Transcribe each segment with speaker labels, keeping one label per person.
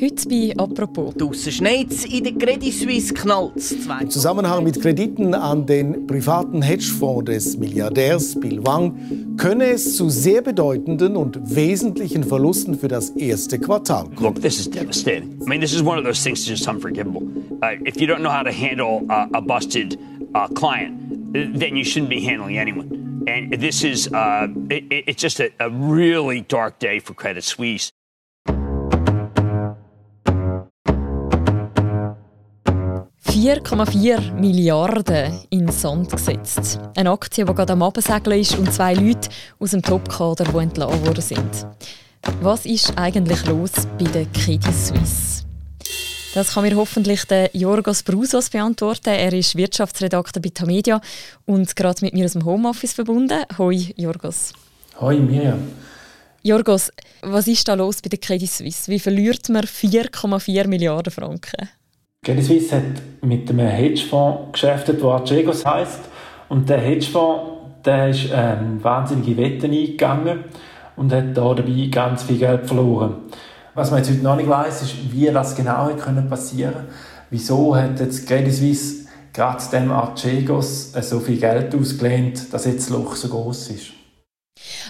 Speaker 1: Heute bei «Apropos».
Speaker 2: Draussen schneit in der Credit Suisse knallt
Speaker 3: Im Zusammenhang mit Krediten an den privaten Hedgefonds des Milliardärs Bill Wang könne es zu sehr bedeutenden und wesentlichen Verlusten für das erste Quartal kommen.
Speaker 4: Look, this is devastating. I mean, this is one of those things that's just unforgivable. Uh, if you don't know how to handle uh, a busted uh, client, then you shouldn't be handling anyone. And this is, uh, it, it's just a, a really dark day for Credit Suisse.
Speaker 1: 4,4 Milliarden in den Sand gesetzt. Eine Aktie, die gerade am Absegeln ist und zwei Leute aus dem Topkader, die entlassen worden sind. Was ist eigentlich los bei der Credit Suisse? Das kann mir hoffentlich der Jorgos Brusos beantworten. Er ist Wirtschaftsredakteur bei Tamedia und gerade mit mir aus dem Homeoffice verbunden. Hoi, Jorgos.
Speaker 5: Hoi, Miriam.
Speaker 1: Jorgos, was ist da los bei der Credit Suisse? Wie verliert man 4,4 Milliarden Franken?
Speaker 5: Credit Suisse hat mit einem Hedgefonds geschäftet, der Archegos heisst. Und der Hedgefonds der ist ähm, wahnsinnige Wetten eingegangen und hat da dabei ganz viel Geld verloren. Was man jetzt heute noch nicht weiß, ist, wie das genau können passieren Wieso hat jetzt Credit Suisse gerade dem Archegos so viel Geld ausgelehnt, dass jetzt das Loch so groß ist?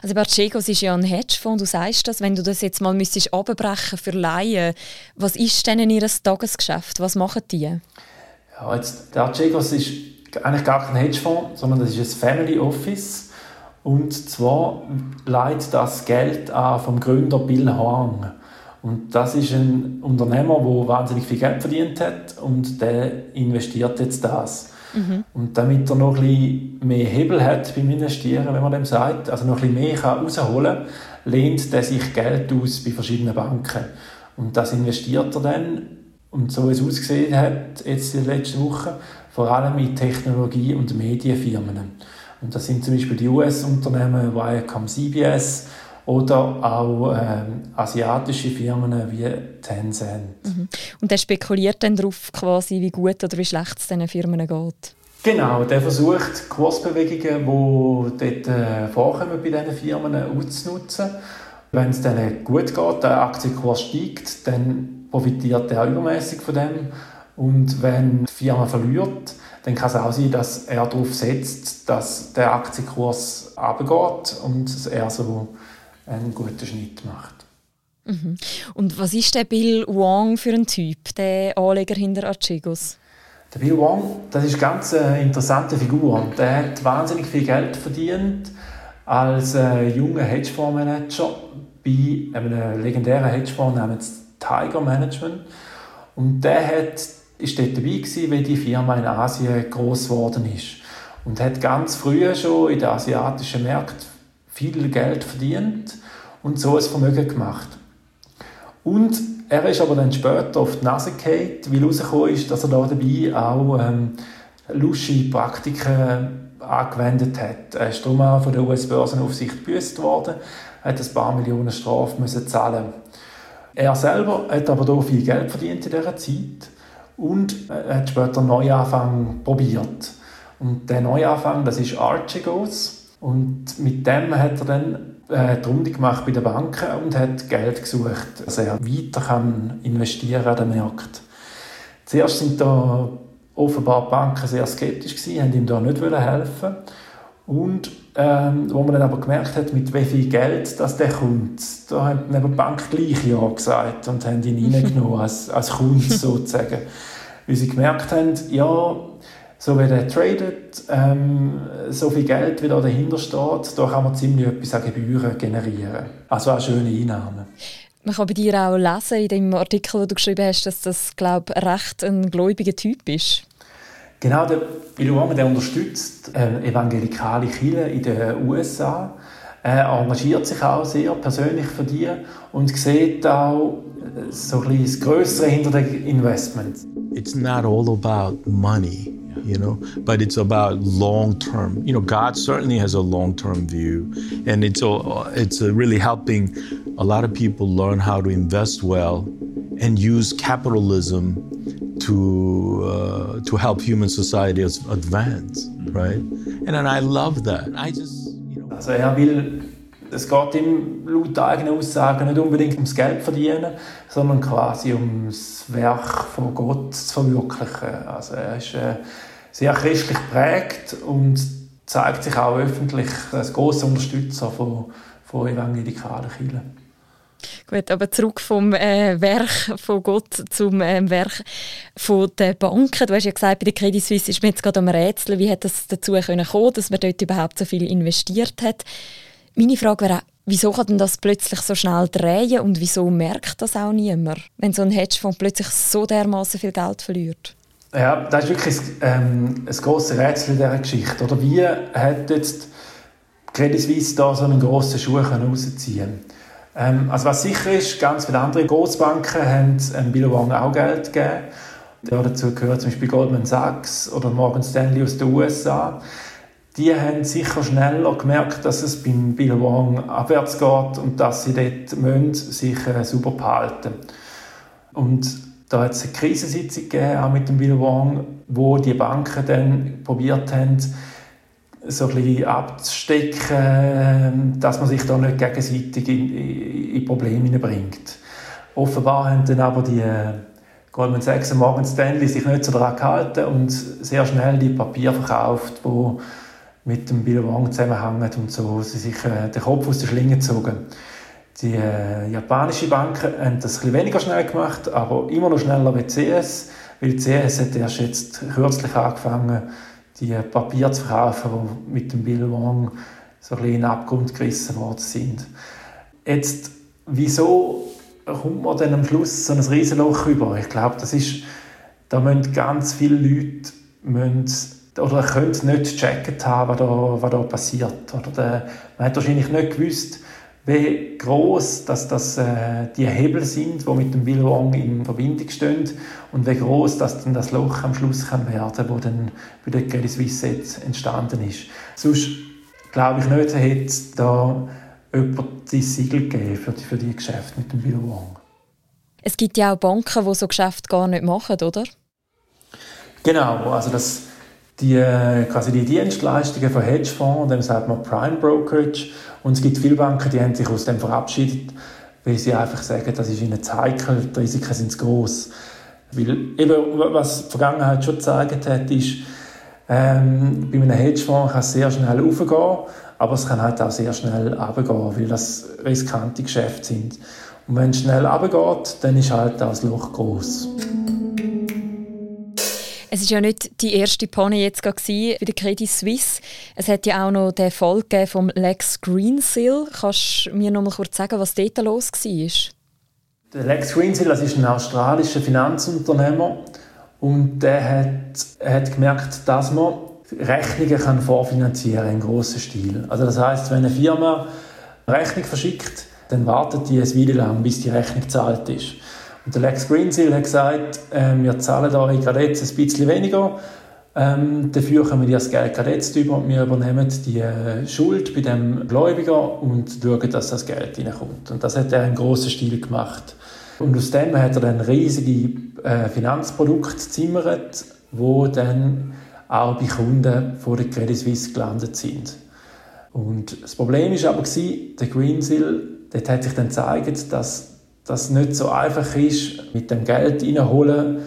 Speaker 1: Also Barcegos ist ja ein Hedgefonds, du sagst das, wenn du das jetzt mal müsstest abbrechen für Laien, was ist denn ihr Tagesgeschäft? Was machen die?
Speaker 5: Ja, jetzt, der Archegos ist eigentlich gar kein Hedgefonds, sondern das ist ein Family Office. Und zwar leitet das Geld an vom Gründer Bill Hwang. Und das ist ein Unternehmer, der wahnsinnig viel Geld verdient hat und der investiert jetzt das. Und damit er noch ein bisschen mehr Hebel hat beim Investieren, wenn man dem sagt, also noch ein bisschen mehr kann rausholen kann, lehnt er sich Geld aus bei verschiedenen Banken. Und das investiert er dann, und so wie es ausgesehen hat, jetzt in den letzten Wochen, vor allem in Technologie- und Medienfirmen. Und das sind zum Beispiel die US-Unternehmen Viacom CBS oder auch ähm, asiatische Firmen wie Tencent.
Speaker 1: Mhm. Und der spekuliert dann darauf, quasi, wie gut oder wie schlecht es diesen Firmen geht?
Speaker 5: Genau, der versucht Kursbewegungen, die dort äh, vorkommen bei diesen Firmen, auszunutzen. Wenn es denen gut geht, der Aktienkurs steigt, dann profitiert er übermäßig von dem. Und wenn die Firma verliert, dann kann es auch sein, dass er darauf setzt, dass der Aktienkurs abgeht und er so einen guten Schnitt macht.
Speaker 1: Mhm. Und was ist der Bill Wang für ein Typ, der Anleger hinter Archegos?
Speaker 5: Der Bill Wang, das ist eine ganz äh, interessante Figur. Der hat wahnsinnig viel Geld verdient als äh, junger Hedgefondsmanager bei einem legendären Hedgefonds namens Tiger Management. Und der hat, ist dort dabei gewesen, wie die Firma in Asien groß geworden ist. Und hat ganz früh schon in den asiatischen Märkten viel Geld verdient und so ein Vermögen gemacht. Und er ist aber dann später auf die Nase gefallen, weil herausgekommen ist, dass er da dabei auch ähm, lusche Praktiken angewendet hat. Er ist darum auch von der US-Börsenaufsicht gebüßt worden, hat ein paar Millionen Strafe müssen zahlen. Er selber hat aber hier viel Geld verdient in dieser Zeit und hat später einen Neuanfang probiert. Und der Neuanfang, das ist Archegos. Und mit dem hat er dann äh, die Runde gemacht bei den Banken und hat Geld gesucht, dass er weiter kann investieren an den Markt. Zuerst sind da offenbar die Banken sehr skeptisch gewesen, haben ihm da nicht helfen und ähm, wo man dann aber gemerkt hat, mit wie viel Geld das der kommt, da hat dann die Bank gleich Ja gesagt und haben ihn reingenommen als, als Kunde sozusagen. Weil sie gemerkt haben, ja, so wie der tradet, ähm, so viel Geld, wie da dahinter steht, da kann man ziemlich etwas an Gebühren generieren. Also auch schöne Einnahmen.
Speaker 1: Man kann bei dir auch lesen in dem Artikel, den du geschrieben hast, dass das, glaube recht ein gläubiger Typ ist.
Speaker 5: Genau, der Bill Warmer, der unterstützt äh, evangelikale Kirchen in den USA. Er engagiert sich auch sehr persönlich für die und sieht auch so ein bisschen das Größere hinter den Investments.
Speaker 6: It's not all about money. You know? But it's about long term you know god certainly has a long term view and it's a, it's really helping a lot of people learn how to invest well and use capitalism to uh, to help human society advance right? And, and i love that. I just
Speaker 5: you know also er will Es geht ihm laut eigenen Aussagen nicht unbedingt ums Geld verdienen, sondern quasi ums Werk von Gott zu verwirklichen. Also er ist äh, sehr christlich prägt und zeigt sich auch öffentlich als großer Unterstützer von, von evangelikalen Kirchen.
Speaker 1: Gut, aber zurück vom äh, Werk von Gott zum äh, Werk von der Banken. Du hast ja gesagt, bei der Credit Suisse ist mir jetzt gerade am Rätseln, wie hat das dazu können kommen, dass man dort überhaupt so viel investiert hat. Meine Frage wäre wieso kann denn das plötzlich so schnell drehen und wieso merkt das auch niemand, wenn so ein Hedgefonds plötzlich so dermaßen viel Geld verliert?
Speaker 5: Ja, das ist wirklich ähm, ein grosses Rätsel in dieser Geschichte. Oder wie hat jetzt Credit Suisse da so einen grossen Schuh rausziehen ähm, Also was sicher ist, ganz viele andere Großbanken haben ähm, Billabong auch Geld gegeben. Ja, dazu gehört zum Beispiel Goldman Sachs oder Morgan Stanley aus den USA. Die haben sicher schneller gemerkt, dass es beim Billabong abwärts geht und dass sie dort müssen, sich äh, super behalten Und da hat es eine Krisensitzung gegeben, auch mit dem Bill Wong, wo die Banken dann probiert haben, so ein bisschen abzustecken, dass man sich da nicht gegenseitig in, in Probleme bringt. Offenbar haben dann aber die äh, Goldman Sachs und Morgan Stanley sich nicht so daran gehalten und sehr schnell die Papiere verkauft, die mit dem Bill Wong zusammenhängen und so sie sich äh, den Kopf aus der Schlinge gezogen. Die äh, japanischen Banken haben das ein weniger schnell gemacht, aber immer noch schneller wie CS, weil CS hat erst jetzt kürzlich angefangen, die Papiere zu verkaufen, die mit dem Bill Wong so ein bisschen in den Abgrund gerissen worden sind. Jetzt, wieso kommt man dann am Schluss so ein Riesenloch über? Ich glaube, das ist, da müssen ganz viele Leute müssen oder können nicht gecheckt haben, was da, was da passiert. Oder der, man hat wahrscheinlich nicht gewusst, wie groß dass das, äh, die Hebel sind, die mit dem Billabong in Verbindung stehen und wie groß dass dann das Loch am Schluss kann werden, wo dann bei der Credit Suisse jetzt entstanden ist. Sonst glaube ich nicht, hätte da jemand die Siegel gegeben für die, für die Geschäfte mit dem Billabong.
Speaker 1: Es gibt ja auch Banken, die so Geschäfte gar nicht machen, oder?
Speaker 5: Genau, also das die, äh, quasi die Dienstleistungen von Hedgefonds, dem sagt man Prime Brokerage. Und es gibt viele Banken, die haben sich aus dem verabschiedet, weil sie einfach sagen, das ist ihnen zu heikel, die Risiken sind zu gross. Weil eben, was die Vergangenheit schon gezeigt hat, ist, ähm, bei einem Hedgefonds kann es sehr schnell aufgehen, aber es kann halt auch sehr schnell runtergehen, weil das riskante Geschäfte sind. Und wenn es schnell runtergeht, dann ist halt das Loch gross.
Speaker 1: Es ist ja nicht die erste Panne jetzt bei der Credit Suisse. Es hat ja auch noch den Fall vom Lex Greensill. Kannst du mir noch mal kurz sagen, was dort los war?
Speaker 5: Der Lex Greensill das ist ein australischer Finanzunternehmer und der hat, hat gemerkt, dass man Rechnungen kann vorfinanzieren im grossen Stil. Also das heißt, wenn eine Firma eine Rechnung verschickt, dann wartet die ein Weile lang, bis die Rechnung gezahlt ist. Und der Lex Greensill hat gesagt, äh, wir zahlen gerade jetzt ein bisschen weniger, ähm, dafür kommen wir das Geld jetzt über und wir übernehmen die äh, Schuld bei dem Gläubiger und schauen, dass das Geld reinkommt. Und das hat er in grossen Stil gemacht. Und aus dem hat er dann riesige äh, Finanzprodukte gezimmert, wo dann auch bei Kunden von der Credit Suisse gelandet sind. Und das Problem ist aber der Greensill, dort hat sich dann gezeigt, dass dass es nicht so einfach ist, mit dem Geld reinholen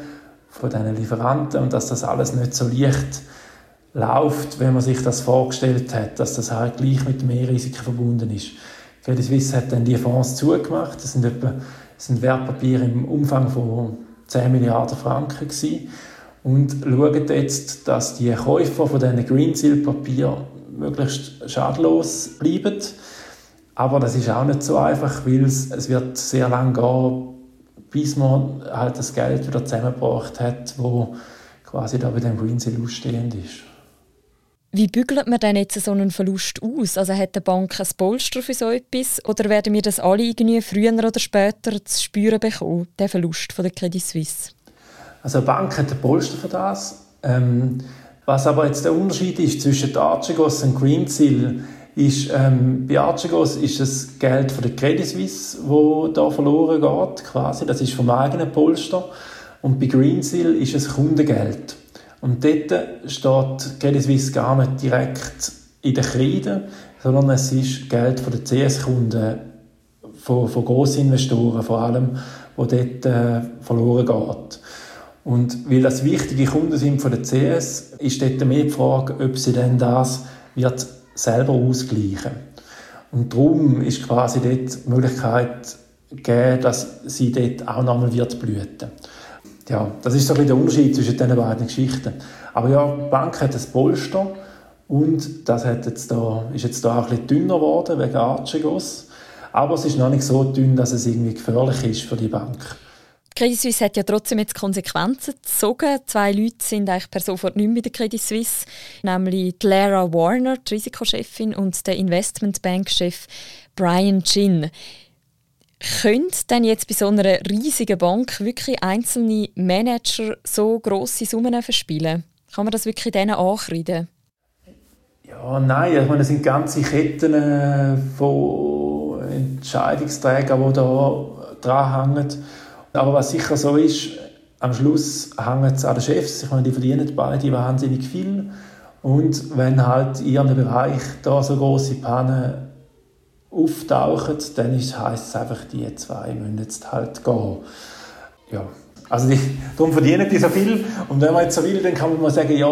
Speaker 5: von diesen Lieferanten und dass das alles nicht so leicht läuft, wenn man sich das vorgestellt hat, dass das halt gleich mit mehr Risiken verbunden ist. Credit Suisse hat dann die Fonds zugemacht. Das sind, etwa, das sind Wertpapiere im Umfang von 10 Milliarden Franken gewesen. und schauen jetzt, dass die Käufer von diesen Green Seal Papieren möglichst schadlos bleiben aber das ist auch nicht so einfach, weil es, es wird sehr lange gehen, bis man halt das Geld wieder zusammengebracht hat, wo quasi da bei dem Greensill ausstehend ist.
Speaker 1: Wie bügelt man denn jetzt so einen Verlust aus? Also hat die Bank ein Polster für so etwas oder werden wir das alle irgendwie früher oder später zu spüren bekommen, den Verlust von der Credit Suisse?
Speaker 5: Also eine Bank hat ein Polster für das. Ähm, was aber jetzt der Unterschied ist zwischen Archegos und Greensill, ist, ähm, bei Archegos ist das Geld von der Credit Suisse, wo da verloren geht, quasi. Das ist vom eigenen Polster. Und bei Greensill ist es Kundengeld. Und dort steht Credit Suisse gar nicht direkt in den Kreiden, sondern es ist Geld von den CS-Kunden, von, von Grossinvestoren vor allem, wo dort äh, verloren geht. Und weil das wichtige Kunden sind von der CS, ist dort mehr die Frage, ob sie denn das wird selber ausgleichen. Und darum ist quasi dort die Möglichkeit gegeben, dass sie dort auch nochmal wird blüten. Ja, das ist so ein bisschen der Unterschied zwischen diesen beiden Geschichten. Aber ja, die Bank hat ein Polster und das hat jetzt da, ist jetzt da auch ein bisschen dünner geworden wegen Archegos. Aber es ist noch nicht so dünn, dass es irgendwie gefährlich ist für die Bank.
Speaker 1: Credit Suisse hat ja trotzdem jetzt Konsequenzen gezogen. Zwei Leute sind eigentlich per sofort nicht mehr bei der Credit Suisse, nämlich Lara Warner, die Risikochefin, und der Investmentbankchef Brian Chin. Könnte denn jetzt bei so einer riesigen Bank wirklich einzelne Manager so grosse Summen verspielen? Kann man das wirklich denen ankreiden?
Speaker 5: Ja, nein, ich meine, es sind ganze Ketten äh, von Entscheidungsträgern, die da dranhängen. Aber was sicher so ist, am Schluss hängt es an den Chefs. Ich meine, die verdienen beide wahnsinnig viel. Und wenn halt in ihrem Bereich da so große Pannen auftauchen, dann heisst es einfach, die zwei müssen jetzt halt gehen. Ja, also die, darum verdienen die so viel. Und wenn man jetzt so will, dann kann man mal sagen, ja,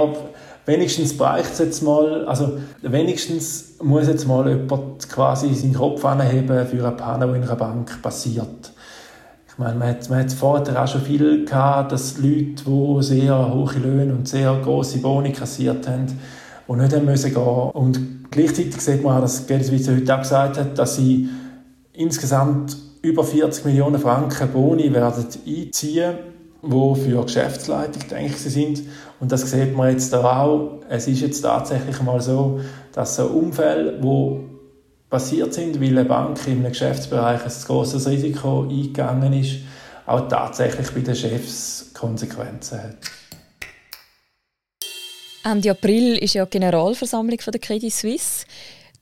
Speaker 5: wenigstens braucht es jetzt mal, also wenigstens muss jetzt mal jemand quasi seinen Kopf anheben für eine Panne, die in einer Bank passiert. Ich meine, man hat, man hat vorher auch schon viel gehabt, dass Leute, die sehr hohe Löhne und sehr große Boni kassiert haben, und nicht haben müssen gehen. Und gleichzeitig sieht man auch, dass Geldwiese heute auch gesagt hat, dass sie insgesamt über 40 Millionen Franken Boni werden einziehen wo für Geschäftsleitung denke sie sind. Und das sieht man jetzt auch. Es ist jetzt tatsächlich mal so, dass so Unfälle, wo passiert sind, weil eine Bank in einem Geschäftsbereich ein großes Risiko eingegangen ist, auch tatsächlich bei den Chefs Konsequenzen hat.
Speaker 1: Ende April ist ja die Generalversammlung von der Credit Suisse.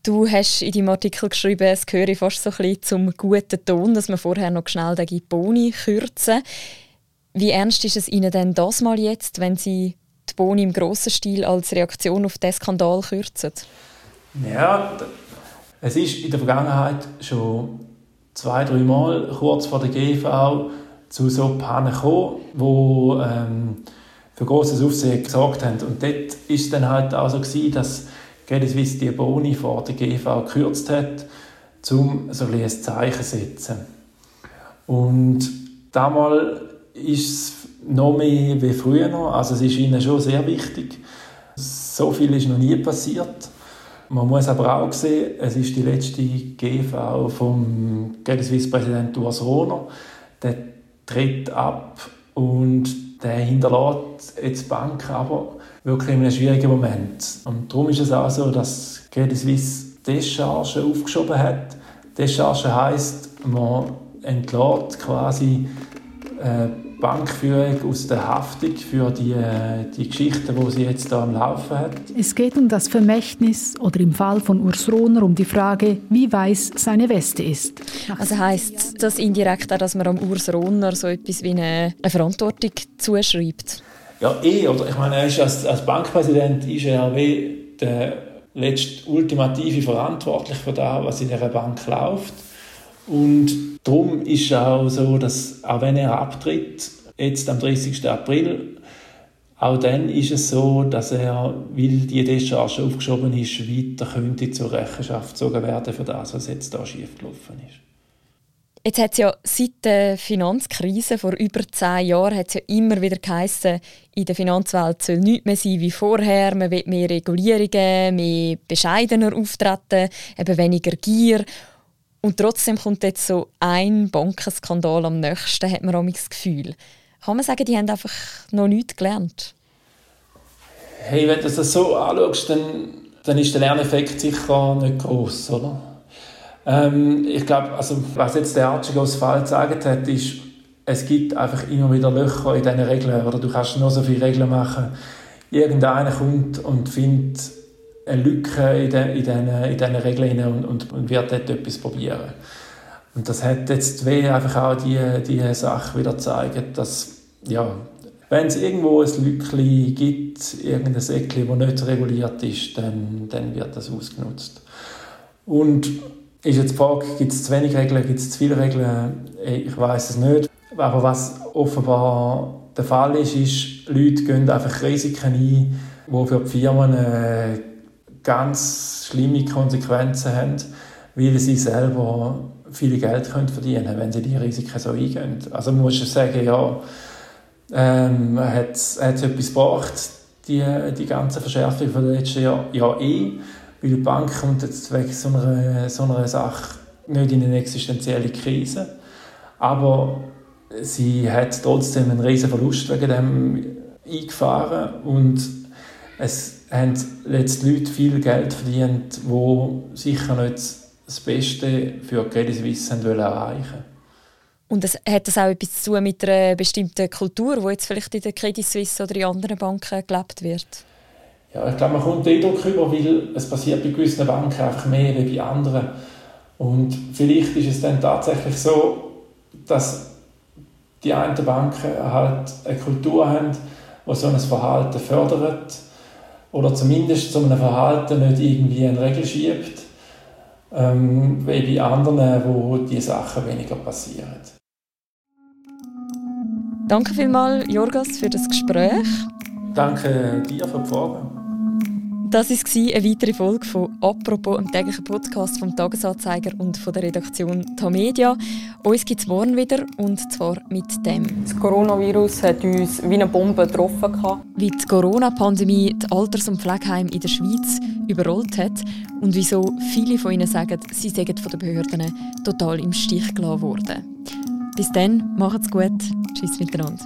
Speaker 1: Du hast in deinem Artikel geschrieben, es gehöre fast so ein bisschen zum guten Ton, dass man vorher noch schnell den Boni kürzen. Wie ernst ist es Ihnen denn das mal jetzt, wenn Sie die Boni im grossen Stil als Reaktion auf diesen Skandal kürzen?
Speaker 5: Ja, es ist in der Vergangenheit schon zwei, drei Mal kurz vor der GV zu so Pannen gekommen, wo ähm, für großes Aufsehen gesorgt haben. Und dort war es dann halt auch so gewesen, dass Credit Suisse die Boni vor der GV gekürzt hat, um so ein, ein Zeichen zu setzen. Und damals ist es noch mehr wie früher. Also es ist ihnen schon sehr wichtig. So viel ist noch nie passiert. Man muss aber auch sehen, es ist die letzte GV vom Credit Suisse Präsident Urs Rohner. Der tritt ab und der hinterlässt jetzt die Bank aber wirklich in einem schwierigen Moment. Und darum ist es auch so, dass Credit Suisse Descharge aufgeschoben hat. Descharge heisst, man entlädt quasi äh, Bankführung aus der Haftung für die, äh, die Geschichten, die sie jetzt da am Laufen hat.
Speaker 7: Es geht um das Vermächtnis oder im Fall von Urs Rohner um die Frage, wie weiß seine Weste ist.
Speaker 1: Also heißt das indirekt auch, dass man am Urs Rohner so etwas wie eine, eine Verantwortung zuschreibt?
Speaker 5: Ja, eh. Oder ich meine, er ist als, als Bankpräsident ist er wie der letzte ultimative verantwortlich für das, was in der Bank läuft. Und darum ist es auch so, dass auch wenn er abtritt, jetzt am 30. April, auch dann ist es so, dass er, weil die Descharge aufgeschoben ist, weiter könnte zur Rechenschaft gezogen werden für das, was jetzt da schiefgelaufen ist.
Speaker 1: Jetzt hat es ja seit der Finanzkrise vor über zehn Jahren hat's ja immer wieder geheißen, in der Finanzwelt soll nichts mehr sein wie vorher. Man will mehr Regulierungen, mehr bescheidener auftreten, eben weniger Gier. Und trotzdem kommt jetzt so ein Bankenskandal am nächsten, hat man das Gefühl. Kann man sagen, die haben einfach noch nichts gelernt?
Speaker 5: Hey, wenn du das so anschaust, dann, dann ist der Lerneffekt sicher nicht groß, oder? Ähm, ich glaube, also, was jetzt der Archegos Fall gezeigt hat, ist, es gibt einfach immer wieder Löcher in diesen Regeln. Oder du kannst noch so viele Regeln machen. Irgendeiner kommt und findet eine Lücke in, de, in, diesen, in diesen Regeln und, und, und, wird dort etwas probieren. Und das hat jetzt wie einfach auch die, die Sache wieder gezeigt, dass ja, Wenn es irgendwo ein Lückchen gibt, irgendein Säckchen, das nicht reguliert ist, dann, dann wird das ausgenutzt. Und ist jetzt die Frage, gibt es zu wenig Regeln, gibt es zu viele Regeln? Ich weiß es nicht. Aber was offenbar der Fall ist, ist, Leute gehen einfach Risiken ein, die für die Firmen äh, ganz schlimme Konsequenzen haben, weil sie selber viel Geld können verdienen können, wenn sie die Risiken so eingehen. Also man muss sagen, ja, ähm, hat es etwas gebracht, die, die ganze Verschärfung von den letzten Jahren? Ja, eh, weil die Bank kommt jetzt wegen so einer, so einer Sache nicht in eine existenzielle Krise. Aber sie hat trotzdem einen riesen Verlust wegen dem eingefahren und es haben letzte Leute viel Geld verdient, wo sicher nicht das Beste für Credit Suisse erreichen wollten.
Speaker 1: Und es, hat das auch etwas zu tun mit einer bestimmten Kultur, die jetzt vielleicht in der Credit Suisse oder in anderen Banken gelebt wird?
Speaker 5: Ja, ich glaube, man kommt den Eindruck über, weil es passiert bei gewissen Banken einfach mehr als bei anderen. Und vielleicht ist es dann tatsächlich so, dass die einen Banken halt eine Kultur haben, die so ein Verhalten fördert oder zumindest zu einem Verhalten nicht irgendwie eine Regel schiebt, ähm, wie bei anderen, wo die Sachen weniger passieren.
Speaker 1: Danke vielmals, Jorgas, für das Gespräch.
Speaker 5: Danke dir für die Fragen.
Speaker 1: Das war eine weitere Folge von «Apropos», einem täglichen Podcast vom «Tagesanzeiger» und von der Redaktion «Tamedia». Uns gibt es morgen wieder, und zwar mit dem.
Speaker 8: Das Coronavirus hat uns wie eine Bombe getroffen.
Speaker 1: Wie die Corona-Pandemie die Alters- und Pflegeheime in der Schweiz überrollt hat und wieso viele von ihnen sagen, sie seien von den Behörden total im Stich gelassen worden. Bis dann, macht's gut. Tschüss miteinander.